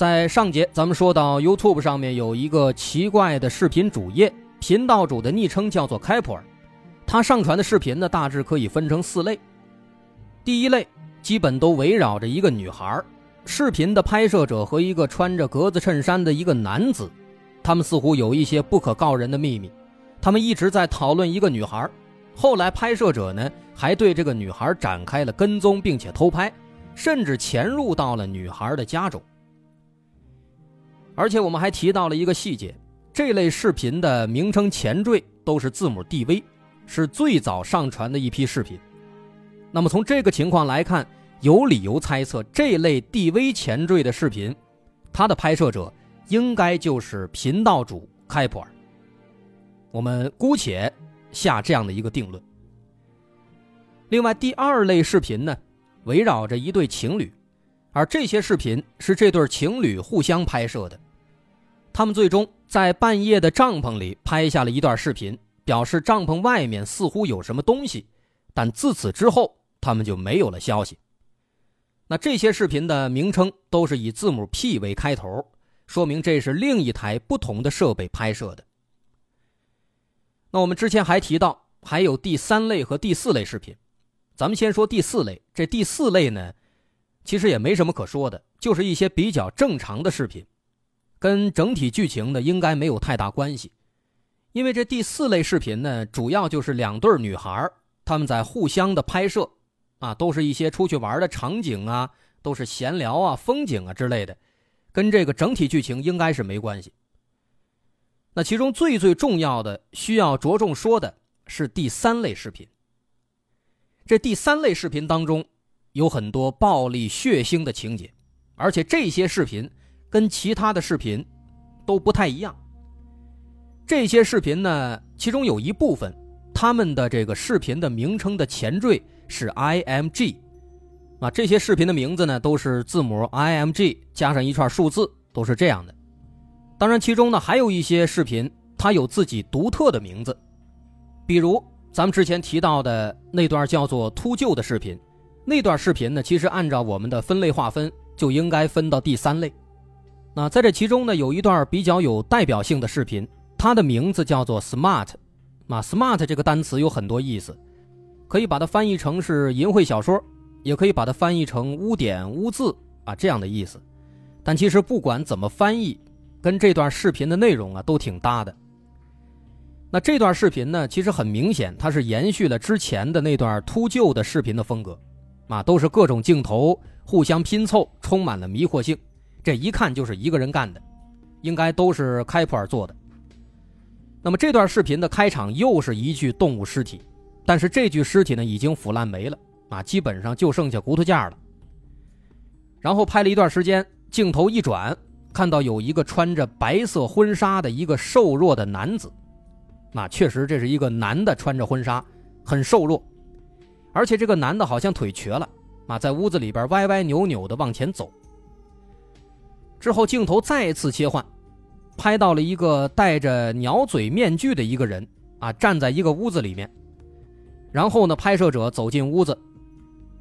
在上节，咱们说到 YouTube 上面有一个奇怪的视频主页，频道主的昵称叫做开普尔。他上传的视频呢，大致可以分成四类。第一类基本都围绕着一个女孩，视频的拍摄者和一个穿着格子衬衫的一个男子，他们似乎有一些不可告人的秘密，他们一直在讨论一个女孩。后来拍摄者呢，还对这个女孩展开了跟踪，并且偷拍，甚至潜入到了女孩的家中。而且我们还提到了一个细节，这类视频的名称前缀都是字母 DV，是最早上传的一批视频。那么从这个情况来看，有理由猜测这类 DV 前缀的视频，它的拍摄者应该就是频道主开普尔。我们姑且下这样的一个定论。另外，第二类视频呢，围绕着一对情侣，而这些视频是这对情侣互相拍摄的。他们最终在半夜的帐篷里拍下了一段视频，表示帐篷外面似乎有什么东西，但自此之后他们就没有了消息。那这些视频的名称都是以字母 P 为开头，说明这是另一台不同的设备拍摄的。那我们之前还提到，还有第三类和第四类视频，咱们先说第四类。这第四类呢，其实也没什么可说的，就是一些比较正常的视频。跟整体剧情呢应该没有太大关系，因为这第四类视频呢，主要就是两对女孩他们在互相的拍摄，啊，都是一些出去玩的场景啊，都是闲聊啊、风景啊之类的，跟这个整体剧情应该是没关系。那其中最最重要的需要着重说的是第三类视频。这第三类视频当中有很多暴力血腥的情节，而且这些视频。跟其他的视频都不太一样。这些视频呢，其中有一部分，他们的这个视频的名称的前缀是 IMG，啊，这些视频的名字呢都是字母 IMG 加上一串数字，都是这样的。当然，其中呢还有一些视频，它有自己独特的名字，比如咱们之前提到的那段叫做“秃鹫”的视频，那段视频呢，其实按照我们的分类划分，就应该分到第三类。那在这其中呢，有一段比较有代表性的视频，它的名字叫做 “smart”。啊，“smart” 这个单词有很多意思，可以把它翻译成是淫秽小说，也可以把它翻译成污点污渍啊这样的意思。但其实不管怎么翻译，跟这段视频的内容啊都挺搭的。那这段视频呢，其实很明显，它是延续了之前的那段秃鹫的视频的风格，啊，都是各种镜头互相拼凑，充满了迷惑性。这一看就是一个人干的，应该都是开普尔做的。那么这段视频的开场又是一具动物尸体，但是这具尸体呢已经腐烂没了啊，基本上就剩下骨头架了。然后拍了一段时间，镜头一转，看到有一个穿着白色婚纱的一个瘦弱的男子，那确实这是一个男的穿着婚纱，很瘦弱，而且这个男的好像腿瘸了啊，在屋子里边歪歪扭扭的往前走。之后，镜头再次切换，拍到了一个戴着鸟嘴面具的一个人啊，站在一个屋子里面。然后呢，拍摄者走进屋子，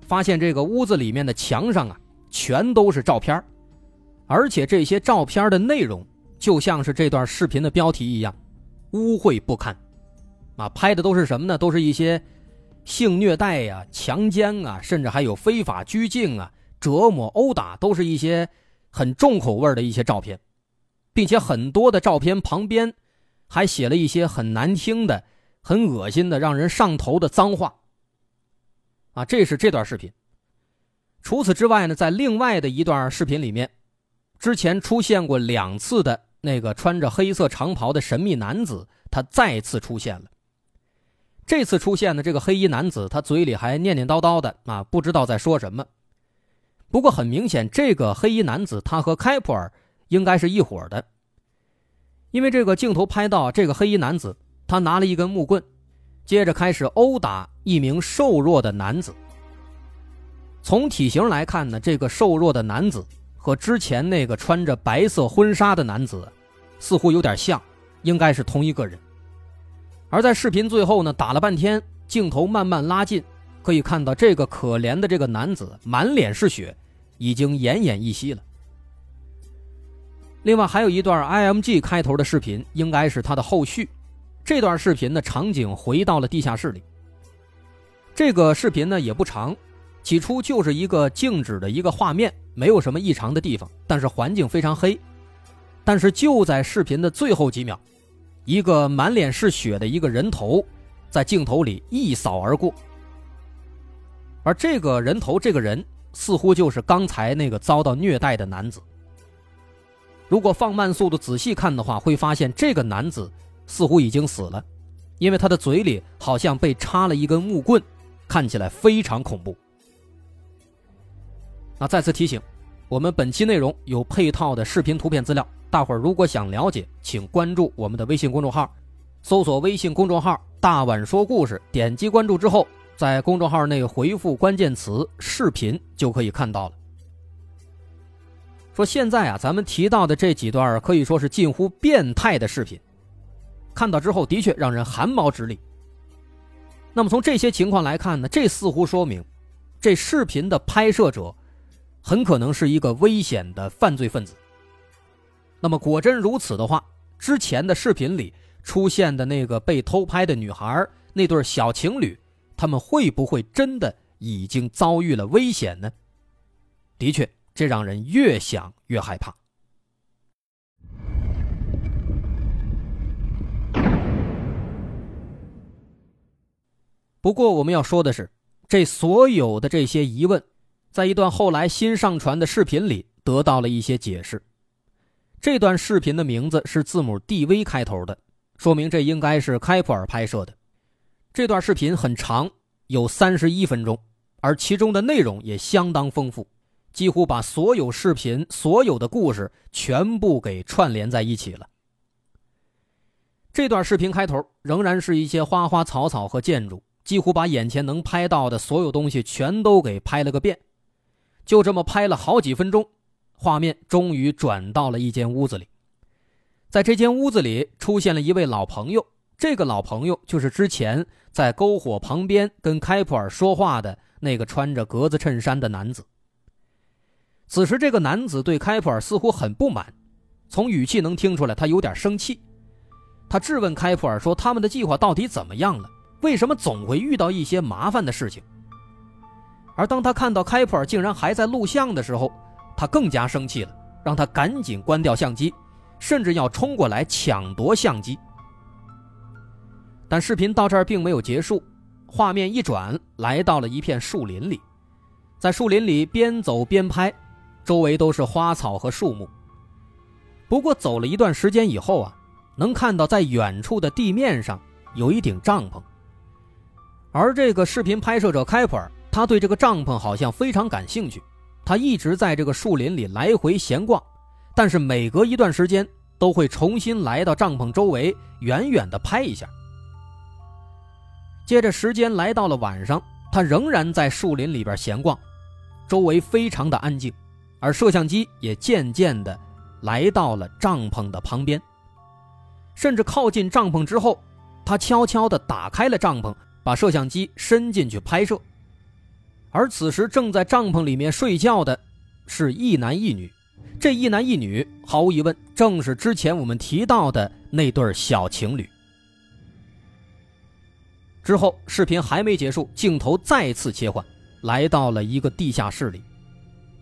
发现这个屋子里面的墙上啊，全都是照片而且这些照片的内容就像是这段视频的标题一样，污秽不堪。啊，拍的都是什么呢？都是一些性虐待呀、强奸啊，甚至还有非法拘禁啊、折磨、殴打，都是一些。很重口味的一些照片，并且很多的照片旁边还写了一些很难听的、很恶心的、让人上头的脏话。啊，这是这段视频。除此之外呢，在另外的一段视频里面，之前出现过两次的那个穿着黑色长袍的神秘男子，他再次出现了。这次出现的这个黑衣男子，他嘴里还念念叨叨的啊，不知道在说什么。不过很明显，这个黑衣男子他和开普尔应该是一伙的，因为这个镜头拍到这个黑衣男子，他拿了一根木棍，接着开始殴打一名瘦弱的男子。从体型来看呢，这个瘦弱的男子和之前那个穿着白色婚纱的男子似乎有点像，应该是同一个人。而在视频最后呢，打了半天，镜头慢慢拉近，可以看到这个可怜的这个男子满脸是血，已经奄奄一息了。另外还有一段 IMG 开头的视频，应该是他的后续。这段视频的场景回到了地下室里。这个视频呢也不长，起初就是一个静止的一个画面，没有什么异常的地方，但是环境非常黑。但是就在视频的最后几秒。一个满脸是血的一个人头，在镜头里一扫而过，而这个人头，这个人似乎就是刚才那个遭到虐待的男子。如果放慢速度仔细看的话，会发现这个男子似乎已经死了，因为他的嘴里好像被插了一根木棍，看起来非常恐怖。那再次提醒，我们本期内容有配套的视频图片资料。大伙儿如果想了解，请关注我们的微信公众号，搜索微信公众号“大碗说故事”，点击关注之后，在公众号内回复关键词“视频”就可以看到了。说现在啊，咱们提到的这几段可以说是近乎变态的视频，看到之后的确让人汗毛直立。那么从这些情况来看呢，这似乎说明，这视频的拍摄者很可能是一个危险的犯罪分子。那么果真如此的话，之前的视频里出现的那个被偷拍的女孩，那对小情侣，他们会不会真的已经遭遇了危险呢？的确，这让人越想越害怕。不过我们要说的是，这所有的这些疑问，在一段后来新上传的视频里得到了一些解释。这段视频的名字是字母 DV 开头的，说明这应该是开普尔拍摄的。这段视频很长，有三十一分钟，而其中的内容也相当丰富，几乎把所有视频、所有的故事全部给串联在一起了。这段视频开头仍然是一些花花草草和建筑，几乎把眼前能拍到的所有东西全都给拍了个遍，就这么拍了好几分钟。画面终于转到了一间屋子里，在这间屋子里出现了一位老朋友，这个老朋友就是之前在篝火旁边跟开普尔说话的那个穿着格子衬衫的男子。此时，这个男子对开普尔似乎很不满，从语气能听出来他有点生气。他质问开普尔说：“他们的计划到底怎么样了？为什么总会遇到一些麻烦的事情？”而当他看到开普尔竟然还在录像的时候，他更加生气了，让他赶紧关掉相机，甚至要冲过来抢夺相机。但视频到这儿并没有结束，画面一转，来到了一片树林里，在树林里边走边拍，周围都是花草和树木。不过走了一段时间以后啊，能看到在远处的地面上有一顶帐篷，而这个视频拍摄者开普尔，他对这个帐篷好像非常感兴趣。他一直在这个树林里来回闲逛，但是每隔一段时间都会重新来到帐篷周围，远远的拍一下。接着时间来到了晚上，他仍然在树林里边闲逛，周围非常的安静，而摄像机也渐渐的来到了帐篷的旁边，甚至靠近帐篷之后，他悄悄的打开了帐篷，把摄像机伸进去拍摄。而此时正在帐篷里面睡觉的，是一男一女。这一男一女，毫无疑问，正是之前我们提到的那对小情侣。之后，视频还没结束，镜头再次切换，来到了一个地下室里。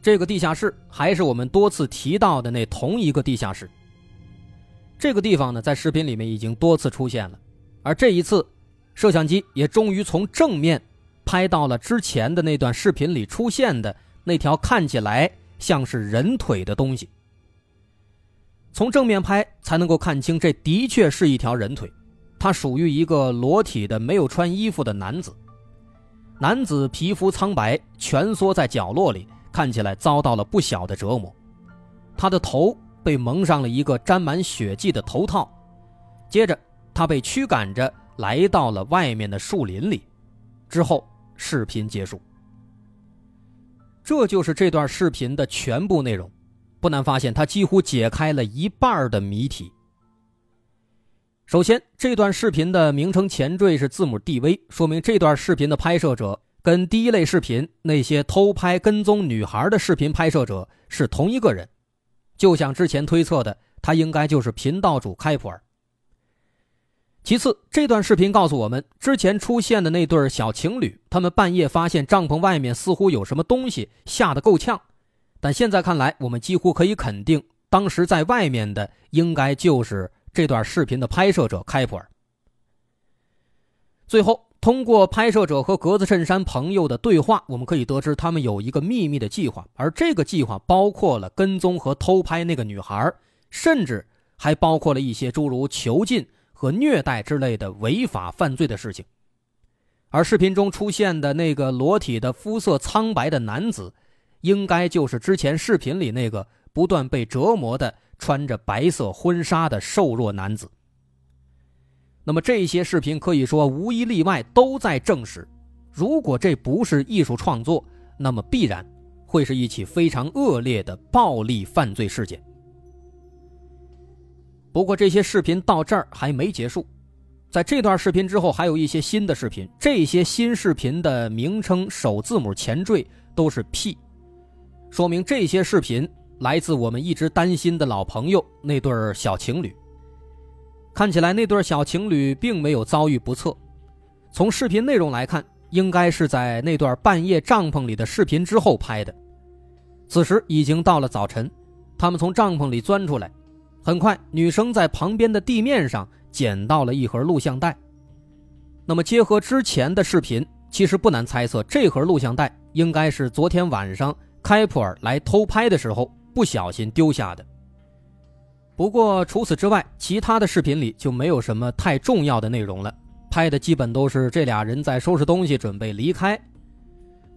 这个地下室还是我们多次提到的那同一个地下室。这个地方呢，在视频里面已经多次出现了，而这一次，摄像机也终于从正面。拍到了之前的那段视频里出现的那条看起来像是人腿的东西。从正面拍才能够看清，这的确是一条人腿，它属于一个裸体的没有穿衣服的男子。男子皮肤苍白，蜷缩在角落里，看起来遭到了不小的折磨。他的头被蒙上了一个沾满血迹的头套，接着他被驱赶着来到了外面的树林里，之后视频结束。这就是这段视频的全部内容，不难发现，他几乎解开了一半的谜题。首先，这段视频的名称前缀是字母 DV，说明这段视频的拍摄者跟第一类视频那些偷拍跟踪女孩的视频拍摄者是同一个人。就像之前推测的，他应该就是频道主开普尔。其次，这段视频告诉我们，之前出现的那对小情侣，他们半夜发现帐篷外面似乎有什么东西，吓得够呛。但现在看来，我们几乎可以肯定，当时在外面的应该就是。这段视频的拍摄者开普尔。最后，通过拍摄者和格子衬衫朋友的对话，我们可以得知他们有一个秘密的计划，而这个计划包括了跟踪和偷拍那个女孩，甚至还包括了一些诸如囚禁和虐待之类的违法犯罪的事情。而视频中出现的那个裸体的、肤色苍白的男子，应该就是之前视频里那个不断被折磨的。穿着白色婚纱的瘦弱男子。那么这些视频可以说无一例外都在证实，如果这不是艺术创作，那么必然会是一起非常恶劣的暴力犯罪事件。不过这些视频到这儿还没结束，在这段视频之后还有一些新的视频，这些新视频的名称首字母前缀都是 P，说明这些视频。来自我们一直担心的老朋友那对小情侣。看起来那对小情侣并没有遭遇不测。从视频内容来看，应该是在那段半夜帐篷里的视频之后拍的。此时已经到了早晨，他们从帐篷里钻出来。很快，女生在旁边的地面上捡到了一盒录像带。那么结合之前的视频，其实不难猜测，这盒录像带应该是昨天晚上开普尔来偷拍的时候。不小心丢下的。不过除此之外，其他的视频里就没有什么太重要的内容了。拍的基本都是这俩人在收拾东西准备离开。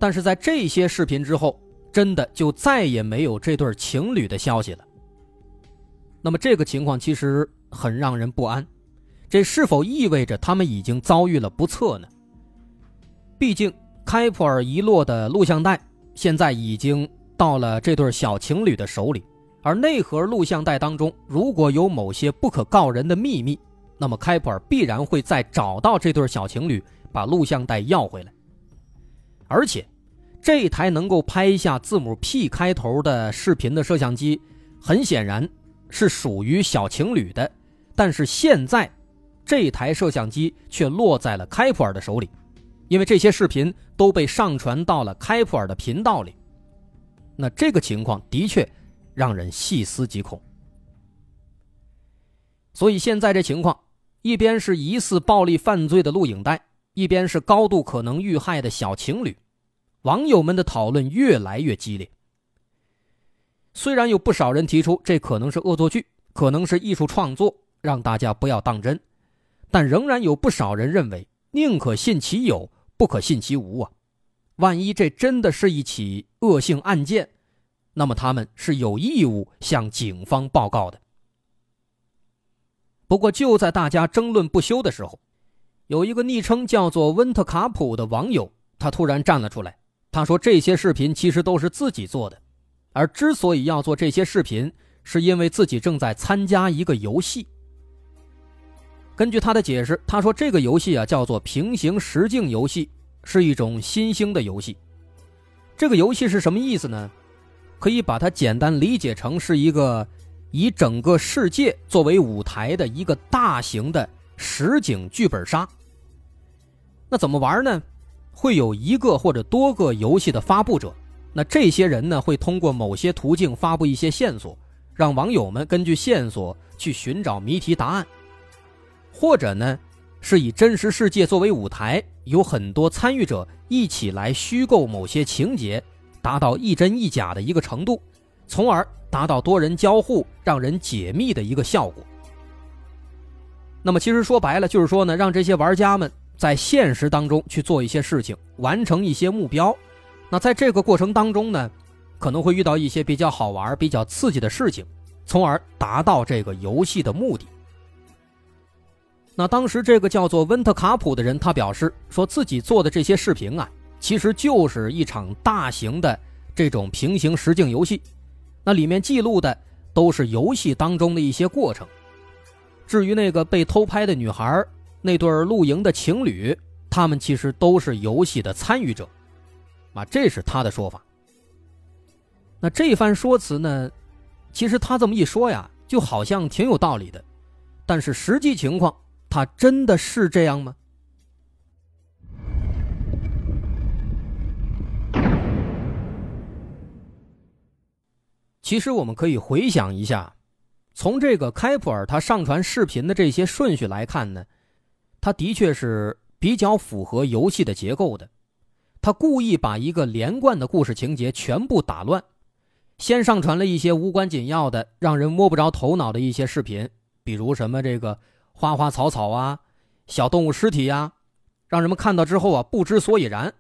但是在这些视频之后，真的就再也没有这对情侣的消息了。那么这个情况其实很让人不安，这是否意味着他们已经遭遇了不测呢？毕竟开普尔遗落的录像带现在已经。到了这对小情侣的手里，而那盒录像带当中如果有某些不可告人的秘密，那么开普尔必然会再找到这对小情侣，把录像带要回来。而且，这台能够拍下字母 P 开头的视频的摄像机，很显然是属于小情侣的，但是现在，这台摄像机却落在了开普尔的手里，因为这些视频都被上传到了开普尔的频道里。那这个情况的确让人细思极恐。所以现在这情况，一边是疑似暴力犯罪的录影带，一边是高度可能遇害的小情侣，网友们的讨论越来越激烈。虽然有不少人提出这可能是恶作剧，可能是艺术创作，让大家不要当真，但仍然有不少人认为宁可信其有，不可信其无啊。万一这真的是一起恶性案件，那么他们是有义务向警方报告的。不过，就在大家争论不休的时候，有一个昵称叫做温特卡普的网友，他突然站了出来。他说：“这些视频其实都是自己做的，而之所以要做这些视频，是因为自己正在参加一个游戏。”根据他的解释，他说：“这个游戏啊，叫做平行实境游戏。”是一种新兴的游戏，这个游戏是什么意思呢？可以把它简单理解成是一个以整个世界作为舞台的一个大型的实景剧本杀。那怎么玩呢？会有一个或者多个游戏的发布者，那这些人呢会通过某些途径发布一些线索，让网友们根据线索去寻找谜题答案，或者呢？是以真实世界作为舞台，有很多参与者一起来虚构某些情节，达到一真一假的一个程度，从而达到多人交互、让人解密的一个效果。那么，其实说白了就是说呢，让这些玩家们在现实当中去做一些事情，完成一些目标。那在这个过程当中呢，可能会遇到一些比较好玩、比较刺激的事情，从而达到这个游戏的目的。那当时这个叫做温特卡普的人，他表示说自己做的这些视频啊，其实就是一场大型的这种平行实境游戏，那里面记录的都是游戏当中的一些过程。至于那个被偷拍的女孩，那对露营的情侣，他们其实都是游戏的参与者，啊，这是他的说法。那这番说辞呢，其实他这么一说呀，就好像挺有道理的，但是实际情况，他真的是这样吗？其实我们可以回想一下，从这个开普尔他上传视频的这些顺序来看呢，他的确是比较符合游戏的结构的，他故意把一个连贯的故事情节全部打乱。先上传了一些无关紧要的、让人摸不着头脑的一些视频，比如什么这个花花草草啊、小动物尸体呀，让人们看到之后啊不知所以然，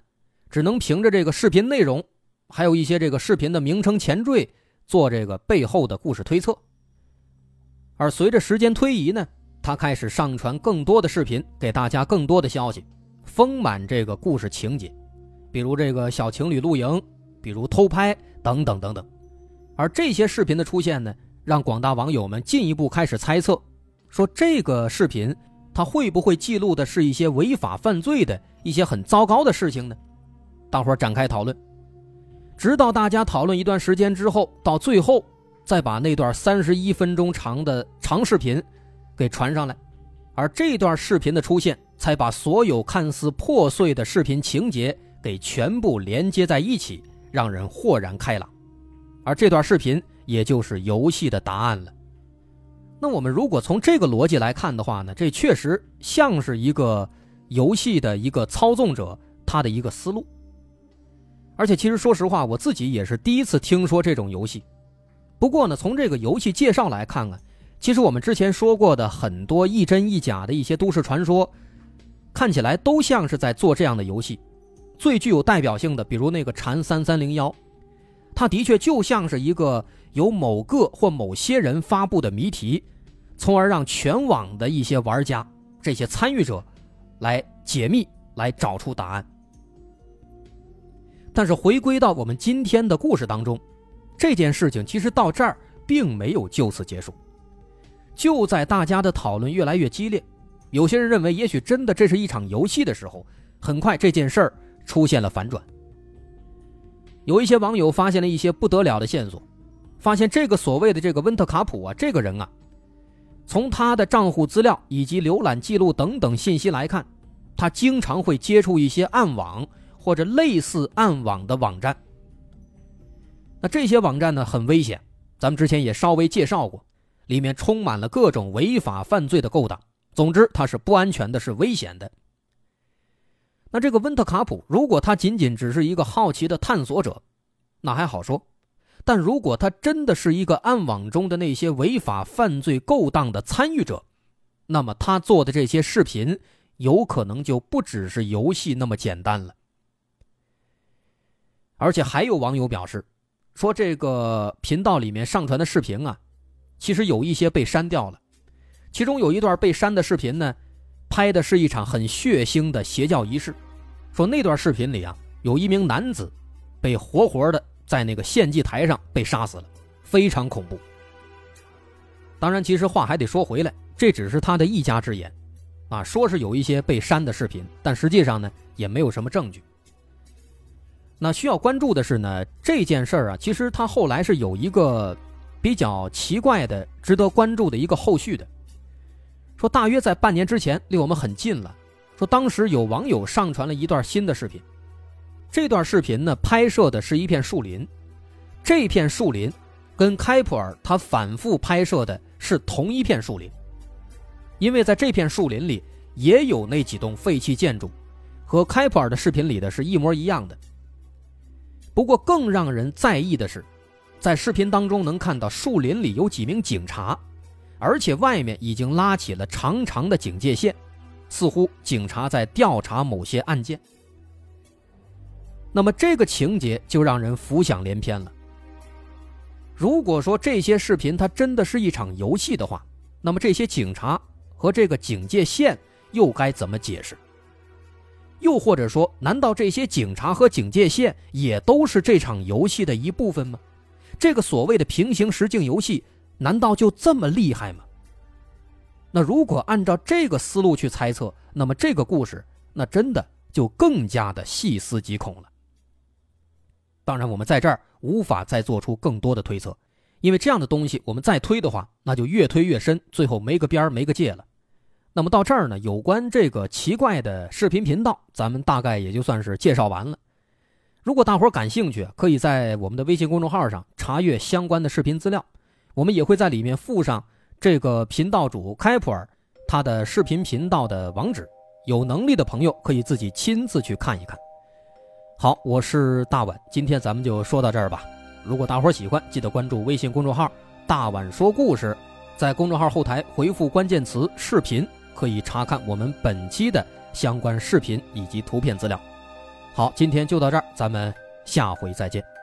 只能凭着这个视频内容，还有一些这个视频的名称前缀做这个背后的故事推测。而随着时间推移呢，他开始上传更多的视频，给大家更多的消息，丰满这个故事情节，比如这个小情侣露营，比如偷拍等等等等。而这些视频的出现呢，让广大网友们进一步开始猜测，说这个视频它会不会记录的是一些违法犯罪的一些很糟糕的事情呢？大伙展开讨论，直到大家讨论一段时间之后，到最后再把那段三十一分钟长的长视频给传上来，而这段视频的出现，才把所有看似破碎的视频情节给全部连接在一起，让人豁然开朗。而这段视频也就是游戏的答案了。那我们如果从这个逻辑来看的话呢，这确实像是一个游戏的一个操纵者他的一个思路。而且，其实说实话，我自己也是第一次听说这种游戏。不过呢，从这个游戏介绍来看啊，其实我们之前说过的很多一真一假的一些都市传说，看起来都像是在做这样的游戏。最具有代表性的，比如那个禅三三零幺。它的确就像是一个由某个或某些人发布的谜题，从而让全网的一些玩家、这些参与者来解密、来找出答案。但是回归到我们今天的故事当中，这件事情其实到这儿并没有就此结束。就在大家的讨论越来越激烈，有些人认为也许真的这是一场游戏的时候，很快这件事儿出现了反转。有一些网友发现了一些不得了的线索，发现这个所谓的这个温特卡普啊，这个人啊，从他的账户资料以及浏览记录等等信息来看，他经常会接触一些暗网或者类似暗网的网站。那这些网站呢很危险，咱们之前也稍微介绍过，里面充满了各种违法犯罪的勾当。总之，它是不安全的，是危险的。那这个温特卡普，如果他仅仅只是一个好奇的探索者，那还好说；但如果他真的是一个暗网中的那些违法犯罪勾当的参与者，那么他做的这些视频，有可能就不只是游戏那么简单了。而且还有网友表示，说这个频道里面上传的视频啊，其实有一些被删掉了，其中有一段被删的视频呢。拍的是一场很血腥的邪教仪式，说那段视频里啊，有一名男子被活活的在那个献祭台上被杀死了，非常恐怖。当然，其实话还得说回来，这只是他的一家之言，啊，说是有一些被删的视频，但实际上呢，也没有什么证据。那需要关注的是呢，这件事儿啊，其实他后来是有一个比较奇怪的、值得关注的一个后续的。说大约在半年之前，离我们很近了。说当时有网友上传了一段新的视频，这段视频呢拍摄的是一片树林，这片树林跟开普尔他反复拍摄的是同一片树林，因为在这片树林里也有那几栋废弃建筑，和开普尔的视频里的是一模一样的。不过更让人在意的是，在视频当中能看到树林里有几名警察。而且外面已经拉起了长长的警戒线，似乎警察在调查某些案件。那么这个情节就让人浮想联翩了。如果说这些视频它真的是一场游戏的话，那么这些警察和这个警戒线又该怎么解释？又或者说，难道这些警察和警戒线也都是这场游戏的一部分吗？这个所谓的平行实境游戏，难道就这么厉害吗？那如果按照这个思路去猜测，那么这个故事那真的就更加的细思极恐了。当然，我们在这儿无法再做出更多的推测，因为这样的东西我们再推的话，那就越推越深，最后没个边儿没个界了。那么到这儿呢，有关这个奇怪的视频频道，咱们大概也就算是介绍完了。如果大伙儿感兴趣，可以在我们的微信公众号上查阅相关的视频资料，我们也会在里面附上这个频道主开普尔他的视频频道的网址，有能力的朋友可以自己亲自去看一看。好，我是大碗，今天咱们就说到这儿吧。如果大伙喜欢，记得关注微信公众号“大碗说故事”，在公众号后台回复关键词“视频”。可以查看我们本期的相关视频以及图片资料。好，今天就到这儿，咱们下回再见。